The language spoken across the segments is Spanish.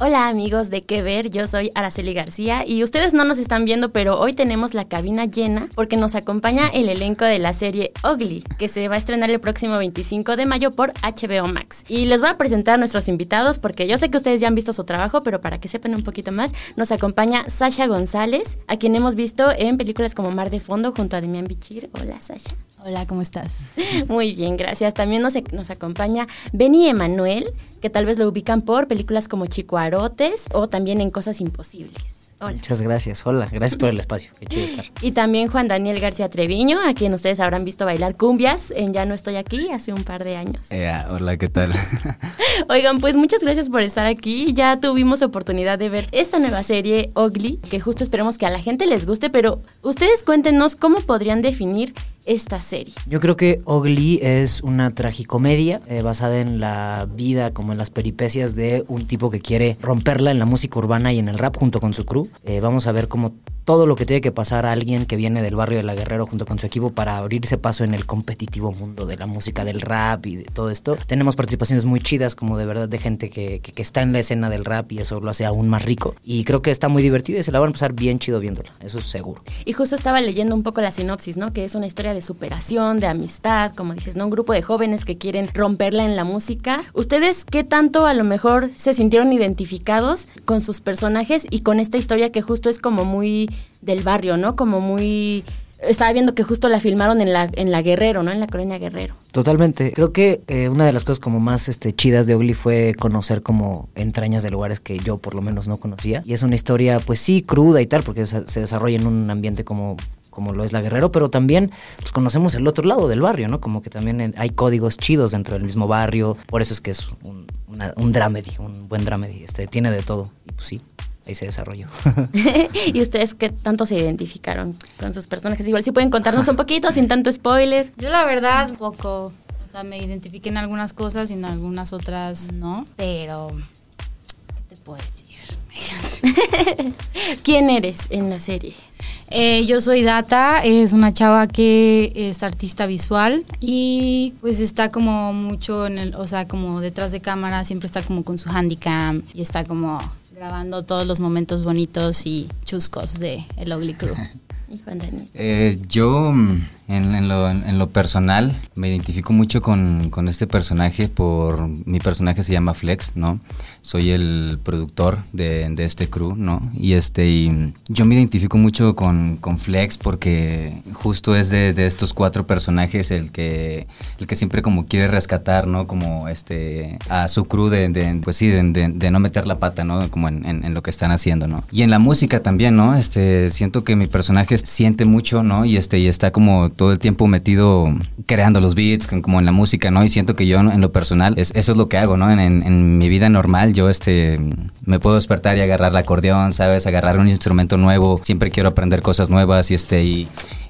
Hola amigos de qué ver, yo soy Araceli García y ustedes no nos están viendo, pero hoy tenemos la cabina llena porque nos acompaña el elenco de la serie Ugly, que se va a estrenar el próximo 25 de mayo por HBO Max. Y les voy a presentar a nuestros invitados porque yo sé que ustedes ya han visto su trabajo, pero para que sepan un poquito más, nos acompaña Sasha González, a quien hemos visto en películas como Mar de Fondo junto a Demian Bichir. Hola Sasha. Hola, ¿cómo estás? Muy bien, gracias. También nos, nos acompaña Benny Emanuel, que tal vez lo ubican por películas como Chico O también en Cosas Imposibles. Hola. Muchas gracias, hola, gracias por el espacio, qué chido estar. Y también Juan Daniel García Treviño, a quien ustedes habrán visto bailar cumbias en Ya no estoy aquí hace un par de años. Eh, hola, ¿qué tal? Oigan, pues muchas gracias por estar aquí. Ya tuvimos oportunidad de ver esta nueva serie Ugly, que justo esperemos que a la gente les guste, pero ustedes cuéntenos cómo podrían definir esta serie. Yo creo que Ugly es una tragicomedia eh, basada en la vida, como en las peripecias de un tipo que quiere romperla en la música urbana y en el rap junto con su crew. Eh, vamos a ver cómo todo lo que tiene que pasar a alguien que viene del barrio de La Guerrero junto con su equipo para abrirse paso en el competitivo mundo de la música, del rap y de todo esto. Tenemos participaciones muy chidas, como de verdad de gente que, que, está en la escena del rap y eso lo hace aún más rico. Y creo que está muy divertida y se la van a pasar bien chido viéndola, eso es seguro. Y justo estaba leyendo un poco la sinopsis, ¿no? Que es una historia de superación, de amistad, como dices, ¿no? Un grupo de jóvenes que quieren romperla en la música. ¿Ustedes qué tanto a lo mejor se sintieron identificados con sus personajes y con esta historia que justo es como muy del barrio, ¿no? Como muy estaba viendo que justo la filmaron en la, en la Guerrero, ¿no? En la colonia Guerrero. Totalmente. Creo que eh, una de las cosas como más este, chidas de Ugly fue conocer como entrañas de lugares que yo por lo menos no conocía. Y es una historia, pues sí, cruda y tal, porque se, desarrolla en un ambiente como como lo es la Guerrero, pero también pues conocemos el otro lado del barrio, ¿no? Como que también hay códigos chidos dentro del mismo barrio, por eso es que es un, una, un un buen dramedy, este, tiene de todo, y pues sí, ahí se desarrolló. ¿Y ustedes qué tanto se identificaron con sus personajes? Igual si pueden contarnos un poquito, sin tanto spoiler. Yo la verdad un poco, o sea, me identifiqué en algunas cosas y en algunas otras no, pero ¿qué te puedo decir? ¿Quién eres en la serie? Eh, yo soy Data, es una chava que es artista visual y pues está como mucho en el, o sea, como detrás de cámara, siempre está como con su handicam y está como grabando todos los momentos bonitos y chuscos de El Ugly Crew. Y Juan Daniel. Eh, yo mm, en, lo, en lo personal me identifico mucho con, con este personaje por mi personaje se llama Flex, ¿no? Soy el productor de, de este crew, ¿no? Y este yo me identifico mucho con, con Flex porque justo es de, de estos cuatro personajes el que el que siempre como quiere rescatar, ¿no? Como este a su crew de, pues sí, de, no meter la pata, ¿no? Como en, en- en lo que están haciendo, ¿no? Y en la música también, ¿no? Este siento que mi personaje siente mucho, ¿no? Y este y está como todo el tiempo metido creando los beats, como en la música, ¿no? Y siento que yo en lo personal es, eso es lo que hago, ¿no? En, mi vida normal yo este me puedo despertar y agarrar el acordeón, ¿sabes? Agarrar un instrumento nuevo, siempre quiero aprender cosas nuevas y este y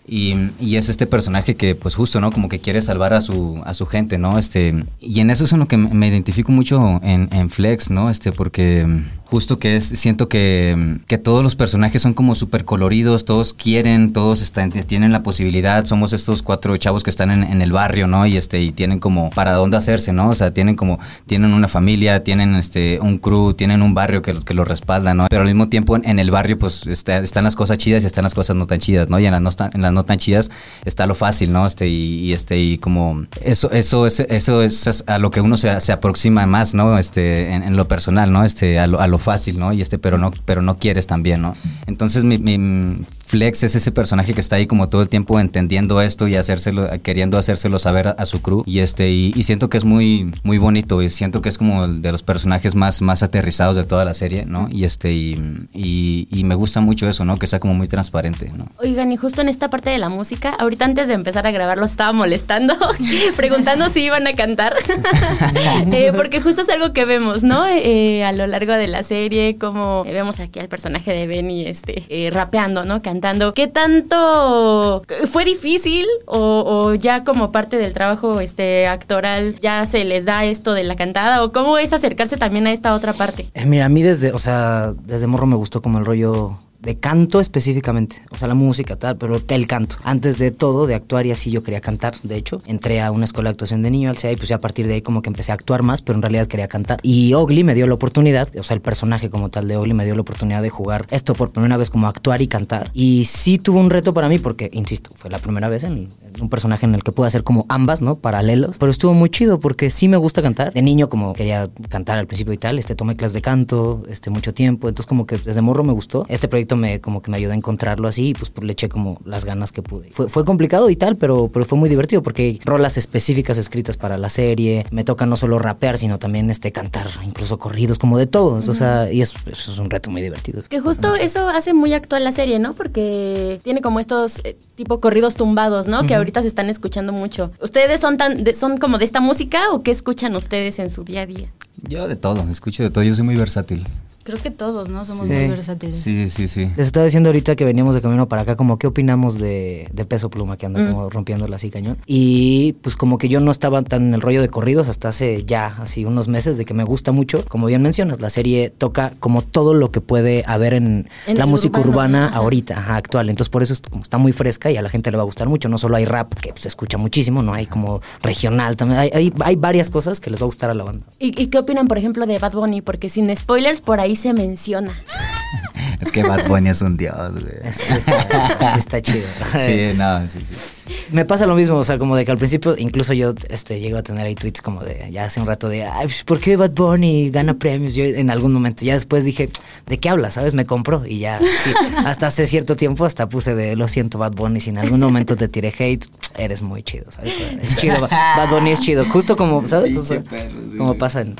y, es este personaje que, pues justo, ¿no? Como que quiere salvar a su, a su gente, ¿no? Este, y en eso es en lo que me identifico mucho en, Flex, ¿no? Este, porque justo que es, siento que, que todos los personajes son como súper coloridos, todos quieren, todos están, tienen la posibilidad, somos estos cuatro chavos que están en, en el barrio, ¿no? Y este, y tienen como para dónde hacerse, ¿no? O sea, tienen como, tienen una familia, tienen este, un crew, tienen un barrio que, que los respalda, ¿no? Pero al mismo tiempo en, en el barrio, pues, está- están las cosas chidas y están las cosas no tan chidas, ¿no? Y en las no, tan- en las no tan chidas está lo fácil, ¿no? Este, y, y este, y como, eso, eso es, eso es a lo que uno se, se aproxima más, ¿no? Este, en, en lo personal, ¿no? Este, a lo, a lo fácil, ¿no? Y este, pero no, pero no quieres también, ¿no? Entonces, mi, mi- Flex es ese personaje que está ahí como todo el tiempo entendiendo esto y hacérselo, queriendo hacérselo saber a, su crew. Y este, y, siento que es muy, muy bonito. Y siento que es como el de los personajes más, más aterrizados de toda la serie, ¿no? Y este, y, y, me gusta mucho eso, ¿no? Que sea como muy transparente, ¿no? Oigan, y justo en esta parte de la música, ahorita antes de empezar a grabar, los estaba molestando, preguntando si iban a cantar. Eh, porque justo es algo que vemos, ¿no? Eh, a lo largo de la serie, como vemos aquí al personaje de Benny este, eh, rapeando, ¿no? Cantando. ¿Qué tanto fue difícil o, ya como parte del trabajo este, actoral ya se les da esto de la cantada? ¿O cómo es acercarse también a esta otra parte? mira, a mí desde, o sea, desde morro me gustó como el rollo de canto específicamente, o sea, la música tal, pero el canto. Antes de todo, de actuar y así yo quería cantar, de hecho, entré a una escuela de actuación de niño al CEA y pues ya a partir de ahí como que empecé a actuar más, pero en realidad quería cantar. Y Ogly me dio la oportunidad, o sea, el personaje como tal de Ogly me dio la oportunidad de jugar esto por primera vez como actuar y cantar. Y sí tuvo un reto para mí porque, insisto, fue la primera vez en, un personaje en el que pude hacer como ambas, ¿no? Paralelos, pero estuvo muy chido porque sí me gusta cantar. De niño como quería cantar al principio y tal, este tomé clases de canto, este mucho tiempo, entonces como que desde morro me gustó. Este proyecto me como que me ayudó a encontrarlo así y pues, pues, le eché como las ganas que pude. Fue, fue complicado y tal, pero, pero fue muy divertido porque hay rolas específicas escritas para la serie. Me toca no solo rapear, sino también este cantar, incluso corridos, como de todos. O sea, y eso, es un reto muy divertido. Que justo eso hace muy actual la serie, ¿no? Porque tiene como estos eh, tipo corridos tumbados, ¿no? Que ahorita se están escuchando mucho. ¿Ustedes son tan son como de esta música o qué escuchan ustedes en su día a día? Yo de todo, escucho de todo. Yo soy muy versátil. Creo que todos, ¿no? Somos muy versátiles. Sí, sí, sí. Les estaba diciendo ahorita que veníamos de camino para acá, como qué opinamos de, de Peso Pluma, que anda mm. como rompiéndola así cañón. Y pues como que yo no estaba tan en el rollo de corridos hasta hace ya, así unos meses, de que me gusta mucho. Como bien mencionas, la serie toca como todo lo que puede haber en, la música urbana ahorita, actual. Entonces por eso está muy fresca y a la gente le va a gustar mucho. No solo hay rap, que se escucha muchísimo, no hay como regional también. Hay, hay, varias cosas que les va a gustar a la banda. ¿Y, ¿Y qué opinan, por ejemplo, de Bad Bunny? Porque sin spoilers, por ahí se menciona. es que Bad Bunny es un dios, güey. Sí está, está, chido. Sí, no, sí, sí. Me pasa lo mismo, o sea, como de que al principio, incluso yo este, llego a tener ahí tweets como de, ya hace un rato de, ay, pues, ¿por qué Bad Bunny gana premios? Yo en algún momento, ya después dije, ¿de qué hablas? ¿Sabes? Me compro y ya, sí, hasta hace cierto tiempo hasta puse de, lo siento Bad Bunny, si en algún momento te tiré hate, eres muy chido, ¿sabes? Es chido, Bad Bunny es chido, justo como, ¿sabes? como pasan.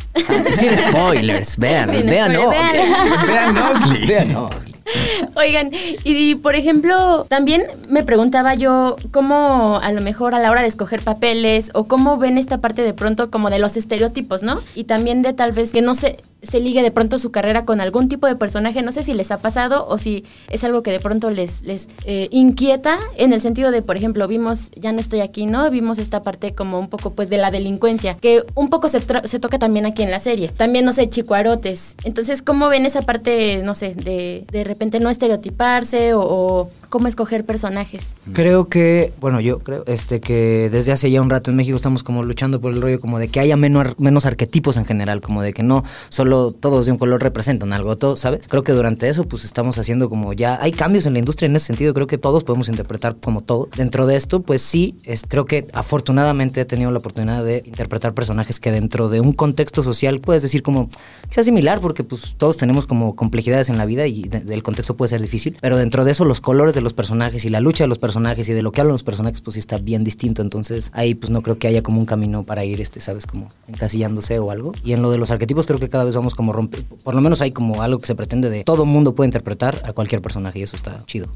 Sin spoilers, vean, vean, no. Vean, no. Vean, no. Oigan, y, por ejemplo, también me preguntaba yo cómo a lo mejor a la hora de escoger papeles o cómo ven esta parte de pronto como de los estereotipos, ¿no? Y también de tal vez que no se, se ligue de pronto su carrera con algún tipo de personaje, no sé si les ha pasado o si es algo que de pronto les, les eh, inquieta en el sentido de, por ejemplo, vimos, ya no estoy aquí, ¿no? Vimos esta parte como un poco pues de la delincuencia, que un poco se, se toca también aquí en la serie. También, no sé, chicuarotes. Entonces, ¿cómo ven esa parte, no sé, de de repente no estereotiparse o, cómo escoger personajes? Creo que, bueno, yo creo este que desde hace ya un rato en México estamos como luchando por el rollo como de que haya menos, menos arquetipos en general, como de que no solo todos de un color representan algo, todo, ¿sabes? Creo que durante eso pues estamos haciendo como ya hay cambios en la industria en ese sentido, creo que todos podemos interpretar como todo. Dentro de esto, pues sí, es, creo que afortunadamente he tenido la oportunidad de interpretar personajes que dentro de un contexto social puedes decir como sea similar porque pues todos tenemos como complejidades en la vida y del contexto puede ser difícil, pero dentro de eso los colores de los personajes y la lucha de los personajes y de lo que hablan los personajes pues sí está bien distinto, entonces ahí pues no creo que haya como un camino para ir, este, sabes, como encasillándose o algo. Y en lo de los arquetipos creo que cada vez vamos como romper, por lo menos hay como algo que se pretende de todo mundo puede interpretar a cualquier personaje y eso está chido.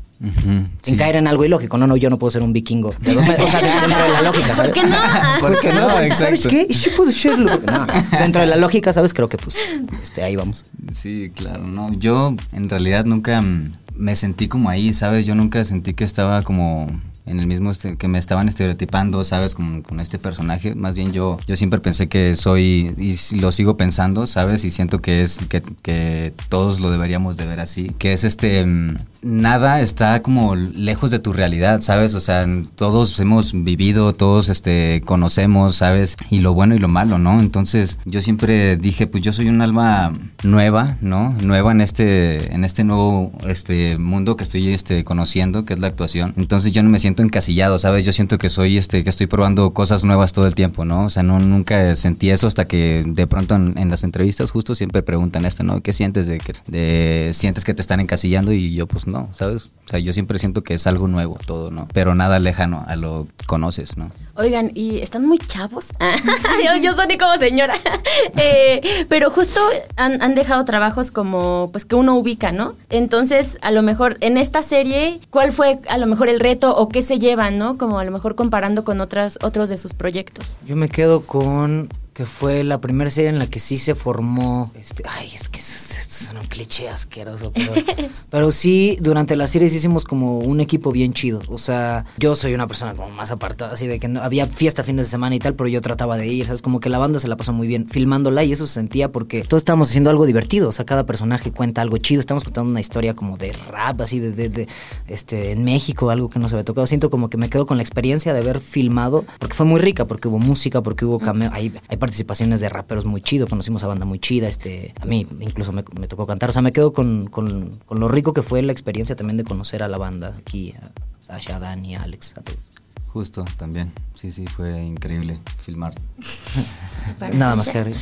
Sin caer en algo ilógico, no, no, yo no puedo ser un vikingo de dos o sea, dentro de la lógica, ¿sabes? ¿Por qué no? ¿Por qué no? ¿Sabes qué? Sí puedo serlo. No, dentro de la lógica, ¿sabes? Creo que pues este, ahí vamos. Sí, claro, no, yo en realidad nunca mm, me sentí como ahí, ¿sabes? Yo nunca sentí que estaba como en el mismo este, que me estaban estereotipando, ¿sabes? Con, con, este personaje. Más bien yo, yo siempre pensé que soy, y lo sigo pensando, ¿sabes? Y siento que es, que, que todos lo deberíamos de ver así. Que es este, mm, nada está como lejos de tu realidad, ¿sabes? O sea, todos hemos vivido, todos este, conocemos, ¿sabes? Y lo bueno y lo malo, ¿no? Entonces yo siempre dije, pues yo soy un alma nueva, ¿no? Nueva en este, en este nuevo este, mundo que estoy este, conociendo, que es la actuación. Entonces yo no me siento encasillado, ¿sabes? Yo siento que soy, este, que estoy probando cosas nuevas todo el tiempo, ¿no? O sea, no, nunca sentí eso hasta que de pronto en, las entrevistas justo siempre preguntan esto, ¿no? ¿Qué sientes de que, sientes que te están encasillando? Y yo, pues no, ¿sabes? O sea, yo siempre siento que es algo nuevo todo, ¿no? Pero nada lejano a lo que conoces, ¿no? Oigan, ¿y están muy chavos? yo, yo soy como señora. Eh, pero justo han, han, dejado trabajos como, pues que uno ubica, ¿no? Entonces, a lo mejor en esta serie, ¿cuál fue a lo mejor el reto o qué se llevan, ¿no? Como a lo mejor comparando con otras, otros de sus proyectos. Yo me quedo con que fue la primera serie en la que sí se formó. Este, ay, es que esto es un cliché asqueroso, pero, pero sí, durante la serie hicimos como un equipo bien chido. O sea, yo soy una persona como más apartada, así de que no, había fiesta fines de semana y tal, pero yo trataba de ir, ¿sabes? Como que la banda se la pasó muy bien filmándola y eso se sentía porque todos estábamos haciendo algo divertido. O sea, cada personaje cuenta algo chido. Estamos contando una historia como de rap, así de, de, este, en México, algo que no se había tocado. Siento como que me quedo con la experiencia de haber filmado, porque fue muy rica, porque hubo música, porque hubo cameo. Hay, hay participaciones de raperos muy chido, conocimos a banda muy chida, este, a mí incluso me, tocó cantar, o sea, me quedo con, con, con, lo rico que fue la experiencia también de conocer a la banda aquí, a Sasha, a Dani, a Alex, a todos. Justo, también. Sí, sí, fue increíble filmar. Nada más que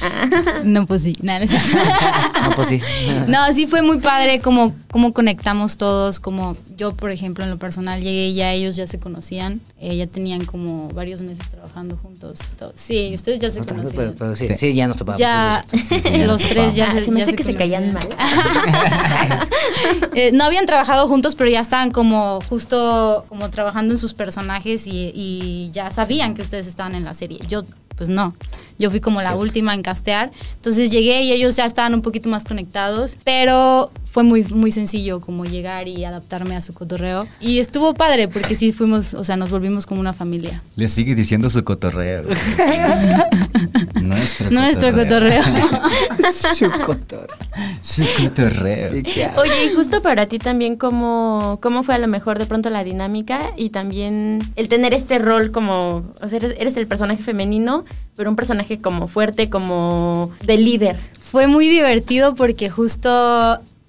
No, pues sí. Nada, no, pues sí. no, sí fue muy padre como, como conectamos todos, como yo, por ejemplo, en lo personal llegué y ya ellos ya se conocían, eh, ya tenían como varios meses trabajando juntos. Sí, ustedes ya se conocían. Pero, sí, sí, ya nos topamos. Ya, los tres ya, se, me hace que se caían mal. Eh, no habían trabajado juntos, pero ya estaban como justo como trabajando en sus personajes y y, ya sabían que ustedes estaban en la serie. Yo, pues no. Yo fui como la última en castear. Entonces llegué y ellos ya estaban un poquito más conectados, pero fue muy, muy sencillo como llegar y adaptarme a su cotorreo. Y estuvo padre porque sí fuimos, o sea, nos volvimos como una familia. Le sigue diciendo su cotorreo. Nuestro, Nuestro cotorreo. su cotorreo. Su cotorreo. Oye, y justo para ti también, ¿cómo, ¿cómo fue a lo mejor de pronto la dinámica y también el tener este rol como, o sea, eres el personaje femenino, pero un personaje como fuerte, como de líder? Fue muy divertido porque justo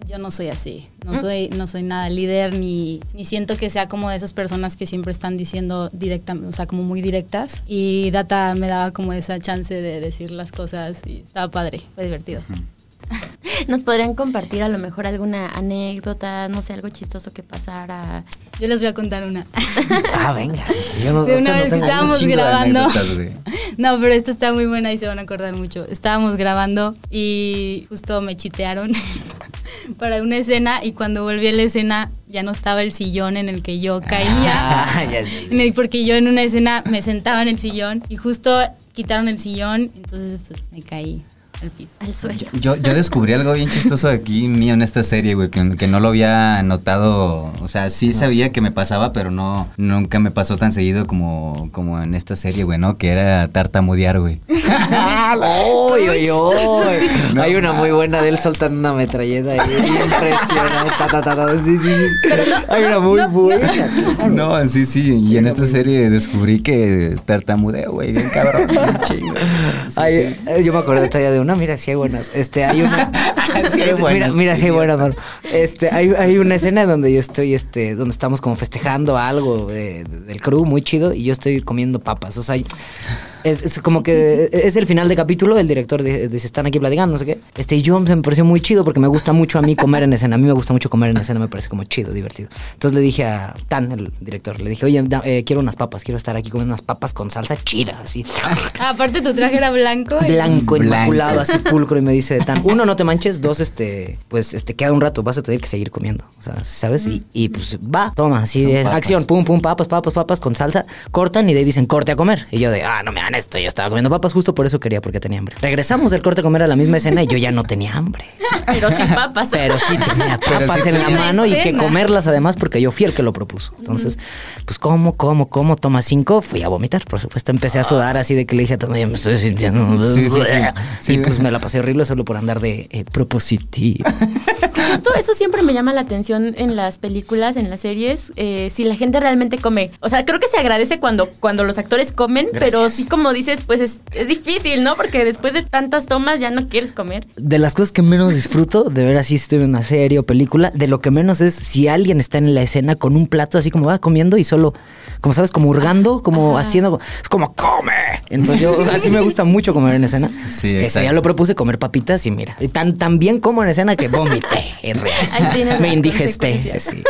yo no soy así. No soy, no soy nada líder ni, ni siento que sea como de esas personas que siempre están diciendo directamente, o sea, como muy directas. Y Data me daba como esa chance de decir las cosas y estaba padre, fue divertido. ¿Nos podrían compartir a lo mejor alguna anécdota, no sé, algo chistoso que pasara? Yo les voy a contar una. ah, venga. de una vez que estábamos grabando. no, pero esta está muy buena y se van a acordar mucho. Estábamos grabando y justo me chitearon para una escena y cuando volví a la escena ya no estaba el sillón en el que yo caía. Ah, porque yo en una escena me sentaba en el sillón y justo quitaron el sillón, entonces pues me caí al piso, al suelo. Yo, yo, descubrí algo bien chistoso aquí mío en esta serie, güey, que, no lo había notado. O sea, sí sabía que me pasaba, pero no, nunca me pasó tan seguido como, como en esta serie, güey, ¿no? Que era tartamudear, güey. ¡Uy, uy, uy! Hay una muy buena de él soltando una metralleta ahí. Impresionante. sí, sí, sí. Hay una muy buena. No, sí, sí. Y en esta serie descubrí que tartamudeo, güey, bien cabrón, bien chingo. Eh, yo me acuerdo de una mira, si hay buenas. Este, hay una. Mira, mira, si hay buenas, Este, hay, hay una escena donde yo estoy, este, donde estamos como festejando algo del crew muy chido y yo estoy comiendo papas. O sea, es, como que es el final de capítulo, el director dice, están aquí platicando, no sé qué. Este, y yo me pareció muy chido porque me gusta mucho a mí comer en escena. A mí me gusta mucho comer en escena, me parece como chido, divertido. Entonces le dije a Tan, el director, le dije, oye, eh, quiero unas papas, quiero estar aquí comiendo unas papas con salsa chida, así. aparte tu traje era blanco. Blanco, inmaculado, así pulcro. Y me dice Tan, uno, no te manches, dos, este, pues, este, queda un rato, vas a tener que seguir comiendo. O sea, ¿sabes? Y, y pues, va, toma, así, de acción, pum, pum, papas, papas, papas con salsa. Cortan y de ahí dicen, corte a comer. Y yo de, ah, no me esto, yo estaba comiendo papas justo por eso quería, porque tenía hambre. Regresamos del corte a comer a la misma escena y yo ya no tenía hambre. Pero sí papas. Pero sí tenía papas en la mano y que comerlas además porque yo fui el que lo propuso. Entonces, pues como, como, como, toma cinco, fui a vomitar, por supuesto. Empecé a sudar así de que le dije a todo, ya me estoy sintiendo. Sí, sí, sí. Y pues me la pasé horrible solo por andar de eh, propositivo. justo eso siempre me llama la atención en las películas, en las series, eh, si la gente realmente come. O sea, creo que se agradece cuando, cuando los actores comen, pero sí como dices, pues es, es difícil, ¿no? Porque después de tantas tomas ya no quieres comer. De las cosas que menos disfruto de ver así estoy en una serie o película, de lo que menos es si alguien está en la escena con un plato así como va comiendo y solo, como sabes, como hurgando, como haciendo, es como come. Entonces yo así me gusta mucho comer en escena. Sí, Ese exacto. ya lo propuse comer papitas y mira, y tan, tan bien como en escena que vomité. real. Me indigesté. consecuencias. Sí.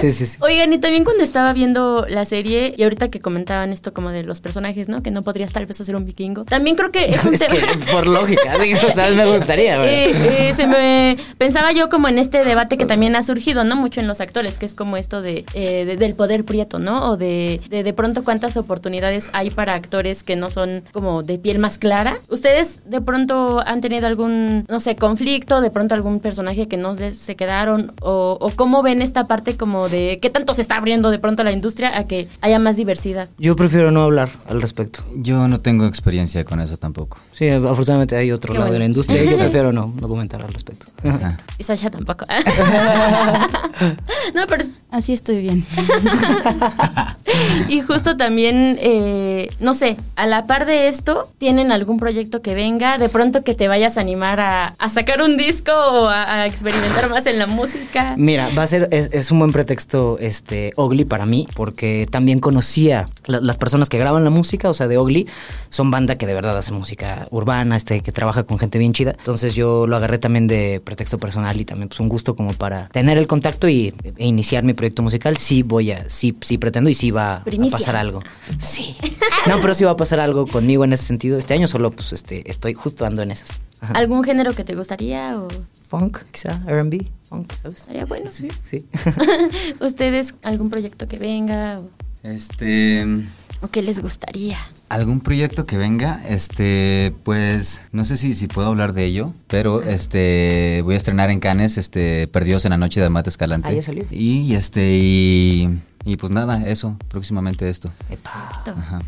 sí, sí, sí. Oigan, y también cuando estaba viendo la serie, y ahorita que comentaban esto como de los personajes, ¿no? Que no podrías tal vez hacer un vikingo. También creo que es un Es tema. que por lógica, digo, ¿sabes? Me gustaría. güey. Eh, eh, se me pensaba yo como en este debate que también ha surgido, ¿no? Mucho en los actores, que es como esto de, eh, de- del poder prieto, ¿no? O de, de de pronto cuántas oportunidades hay para actores que no son como de piel más clara. ¿Ustedes de pronto han tenido algún, no sé, conflicto, de pronto algún personaje que no les se quedaron? O, o cómo ven esta parte como de qué tanto se está abriendo de pronto la industria a que haya más diversidad? Yo prefiero no hablar al respecto. Yo no tengo experiencia con eso tampoco. Sí, afortunadamente hay otro Qué lado de la industria y yo prefiero no, no comentar al respecto. Ah. Y Sasha tampoco. no, pero Así estoy bien. Y justo también, eh, no sé, a la par de esto, ¿tienen algún proyecto que venga? De pronto que te vayas a animar a, a sacar un disco o a, a experimentar más en la música. Mira, va a ser, es, es un buen pretexto este Ogly para mí, porque también conocía la- las personas que graban la música, o sea, de Ogly, son banda que de verdad hace música urbana, este, que trabaja con gente bien chida. Entonces yo lo agarré también de pretexto personal y también pues un gusto como para tener el contacto y e iniciar mi proyecto musical. Sí voy a, sí, sí pretendo y sí va a pasar algo. Sí. No, pero sí va a pasar algo conmigo en ese sentido. Este año solo pues este estoy justo ando en esas. Ajá. ¿Algún género que te gustaría o Funk, quizá, R&B, funk, ¿sabes? estaría bueno? Sí, sí. ¿Ustedes algún proyecto que venga o, Este. O qué les gustaría? ¿Algún proyecto que venga? Este, pues, no sé si, si puedo hablar de ello, pero este, voy a estrenar en Cannes, este, Perdidos en la Noche de Amate Escalante. Ah, ya salió. Y este, y, y pues nada, eso, próximamente esto. Epa. Ajá.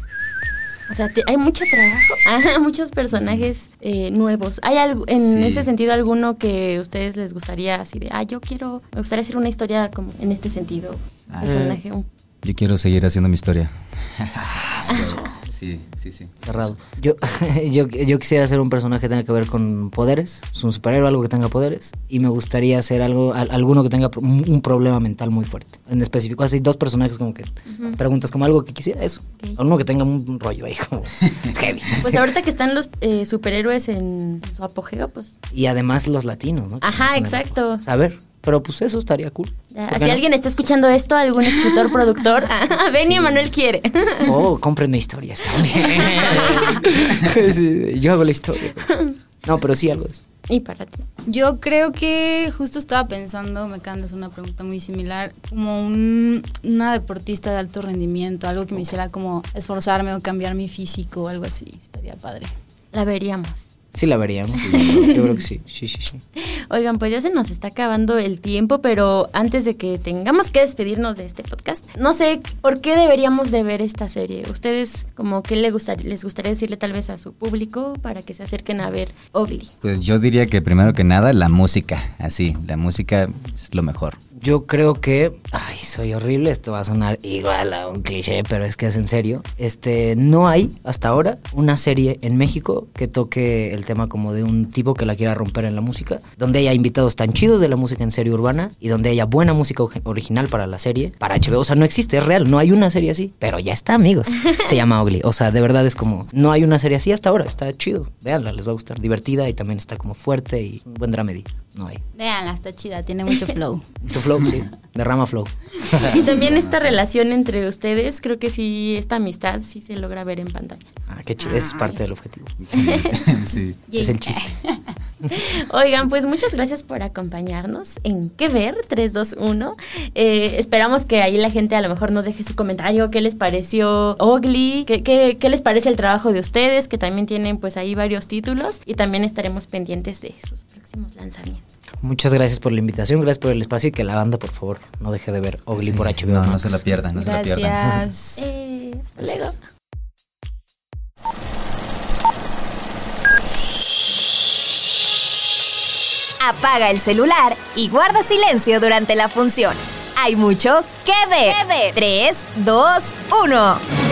O sea, te- hay mucho trabajo, Ajá, muchos personajes eh, nuevos. ¿Hay algo, en Sí. ese sentido alguno que a ustedes les gustaría así de, ah, yo quiero, me gustaría hacer una historia como en este sentido? Ah. Personaje, un- Yo quiero seguir haciendo mi historia. sí, sí, sí. Cerrado. Yo, yo, yo quisiera ser un personaje que tenga que ver con poderes, es un superhéroe, algo que tenga poderes, y me gustaría hacer algo, al- alguno que tenga un problema mental muy fuerte. En específico, así dos personajes como que preguntas como algo que quisiera, eso. Ok. Uno que tenga un rollo ahí como heavy. Pues ahorita que están los eh, superhéroes en su apogeo, pues Y además los latinos, ¿no? Ajá, exacto. A ver, pero pues eso estaría cool. ya, ¿Por si no? alguien está escuchando esto, algún escritor, productor, ah, Benny Emanuel quiere. Oh, compren mi historia, está bien. Sí, yo hago la historia. No, pero sí algo de eso. y para ti. Yo creo que justo estaba pensando, me acaban de hacer una pregunta muy similar, como un- una deportista de alto rendimiento, algo que me hiciera como esforzarme o cambiar mi físico o algo así, estaría padre. La veríamos. Sí la veríamos. Yo creo que sí. Sí, sí, sí. Oigan, pues ya se nos está acabando el tiempo, pero antes de que tengamos que despedirnos de este podcast, no sé por qué deberíamos de ver esta serie. Ustedes, como qué les gustaría, les gustaría decirle tal vez a su público para que se acerquen a ver Ugly. Pues yo diría que primero que nada, la música. Así, la música es lo mejor. Yo creo que, ay, soy horrible, esto va a sonar igual a un cliché, pero es que es en serio. Este, no hay hasta ahora una serie en México que toque el tema como de un tipo que la quiera romper en la música, donde haya invitados tan chidos de la música en serie urbana y donde haya buena música original para la serie, para HBO. O sea, no existe, es real, no hay una serie así, pero ya está, amigos. Se llama Ugly. O sea, de verdad es como, no hay una serie así hasta ahora, está chido. Veanla, les va a gustar, divertida y también está como fuerte y un buen dramedy. No hay. Véanla, está chida, tiene mucho flow. Tu flow, sí. Derrama flow. Y también esta relación entre ustedes, creo que sí, esta amistad sí se logra ver en pantalla. Ah, qué chido. Es parte del objetivo. sí. Es el chiste. Oigan, pues muchas gracias por acompañarnos en ¿Qué ver? 321. Eh, esperamos que ahí la gente a lo mejor nos deje su comentario, qué les pareció Ugly, qué, qué, qué les parece el trabajo de ustedes, que también tienen pues ahí varios títulos y también estaremos pendientes de sus próximos lanzamientos. Muchas gracias por la invitación, gracias por el espacio y que la banda, por favor, no deje de ver Ugly Sí. por HBO No, se la pierdan, no se la pierdan. Gracias. Eh, hasta luego. apaga el celular y guarda silencio durante la función. Hay mucho que ver. 3, 2, 1.